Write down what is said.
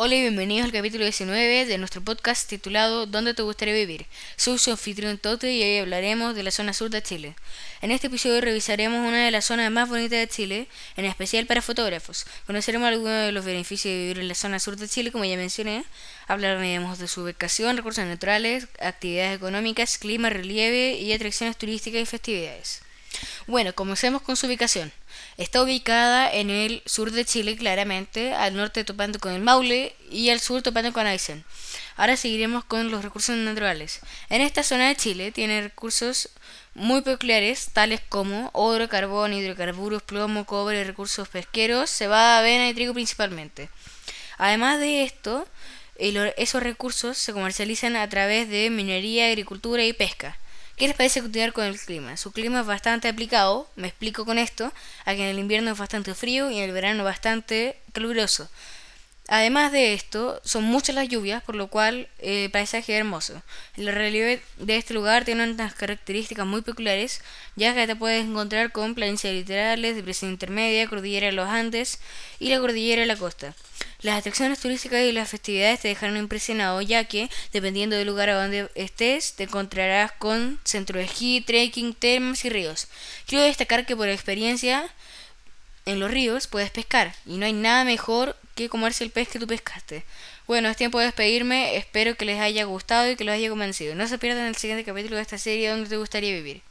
Hola y bienvenidos al capítulo 19 de nuestro podcast titulado ¿Dónde te gustaría vivir? Soy su anfitrión Tote y hoy hablaremos de la zona sur de Chile. En este episodio revisaremos una de las zonas más bonitas de Chile, en especial para fotógrafos. Conoceremos algunos de los beneficios de vivir en la zona sur de Chile, como ya mencioné. Hablaremos de su ubicación, recursos naturales, actividades económicas, clima, relieve y atracciones turísticas y festividades. Bueno, comencemos con su ubicación. Está ubicada en el sur de Chile, claramente, al norte topando con el Maule y al sur topando con Aysén. Ahora seguiremos con los recursos naturales. En esta zona de Chile tiene recursos muy peculiares, tales como oro, carbón, hidrocarburos, plomo, cobre, recursos pesqueros, cebada, avena y trigo principalmente. Además de esto, esos recursos se comercializan a través de minería, agricultura y pesca. ¿Qué les parece continuar con el clima? Su clima es bastante aplicado, me explico con esto, a que en el invierno es bastante frío y en el verano bastante caluroso. Además de esto, son muchas las lluvias, por lo cual eh, el paisaje es hermoso. El relieve de este lugar tiene unas características muy peculiares, ya que te puedes encontrar con planicies literales, depresión intermedia, cordillera de los Andes y la cordillera de la costa. Las atracciones turísticas y las festividades te dejarán impresionado, ya que, dependiendo del lugar a donde estés, te encontrarás con centro de esquí, trekking, termas y ríos. Quiero destacar que por experiencia en los ríos puedes pescar, y no hay nada mejor que comerse el pez que tú pescaste. Bueno, es tiempo de despedirme, espero que les haya gustado y que los haya convencido. No se pierdan el siguiente capítulo de esta serie donde te gustaría vivir.